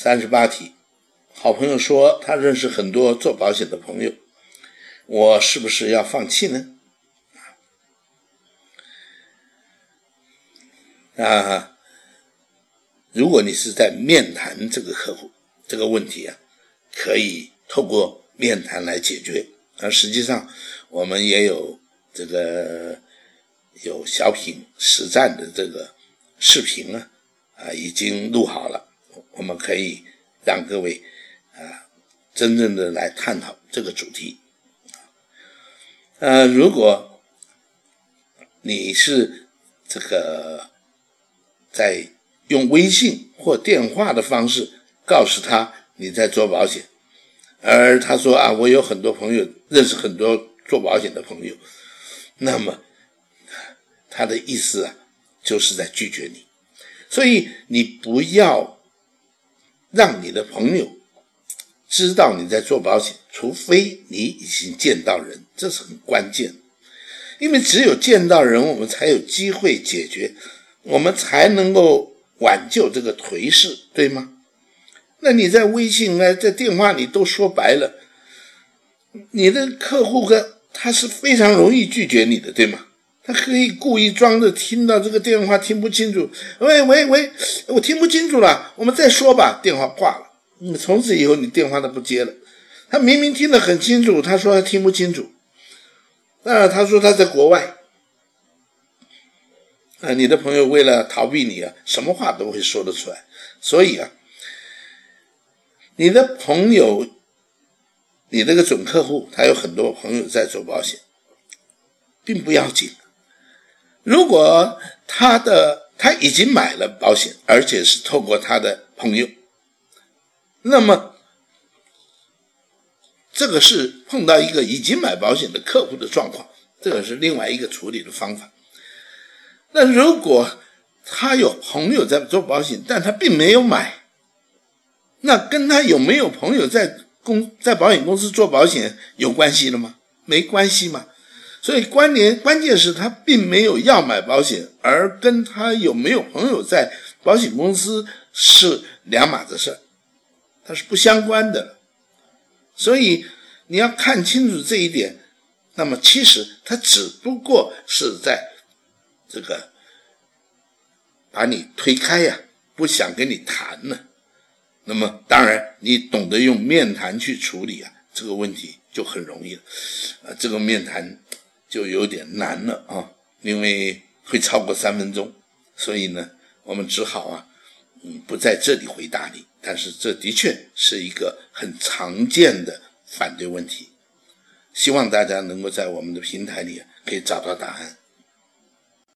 三十八题，好朋友说他认识很多做保险的朋友，我是不是要放弃呢？啊，如果你是在面谈这个客户这个问题啊，可以透过面谈来解决。而实际上，我们也有这个有小品实战的这个视频啊，啊，已经录好了，我们可以让各位啊真正的来探讨这个主题。呃，如果你是这个在用微信或电话的方式告诉他你在做保险。而他说啊，我有很多朋友，认识很多做保险的朋友，那么他的意思啊，就是在拒绝你，所以你不要让你的朋友知道你在做保险，除非你已经见到人，这是很关键，因为只有见到人，我们才有机会解决，我们才能够挽救这个颓势，对吗？那你在微信啊，在电话里都说白了，你的客户跟他是非常容易拒绝你的，对吗？他可以故意装着听到这个电话听不清楚，喂喂喂，我听不清楚了，我们再说吧，电话挂了。嗯，从此以后你电话都不接了。他明明听得很清楚，他说他听不清楚，啊，他说他在国外，啊，你的朋友为了逃避你啊，什么话都会说得出来，所以啊。你的朋友，你那个准客户，他有很多朋友在做保险，并不要紧。如果他的他已经买了保险，而且是透过他的朋友，那么这个是碰到一个已经买保险的客户的状况，这个是另外一个处理的方法。那如果他有朋友在做保险，但他并没有买。那跟他有没有朋友在公在保险公司做保险有关系了吗？没关系嘛。所以关联关键是他并没有要买保险，而跟他有没有朋友在保险公司是两码子事儿它是不相关的。所以你要看清楚这一点。那么其实他只不过是在这个把你推开呀，不想跟你谈呢。那么当然，你懂得用面谈去处理啊，这个问题就很容易了。啊，这个面谈就有点难了啊，因为会超过三分钟，所以呢，我们只好啊，嗯，不在这里回答你。但是这的确是一个很常见的反对问题，希望大家能够在我们的平台里可以找到答案。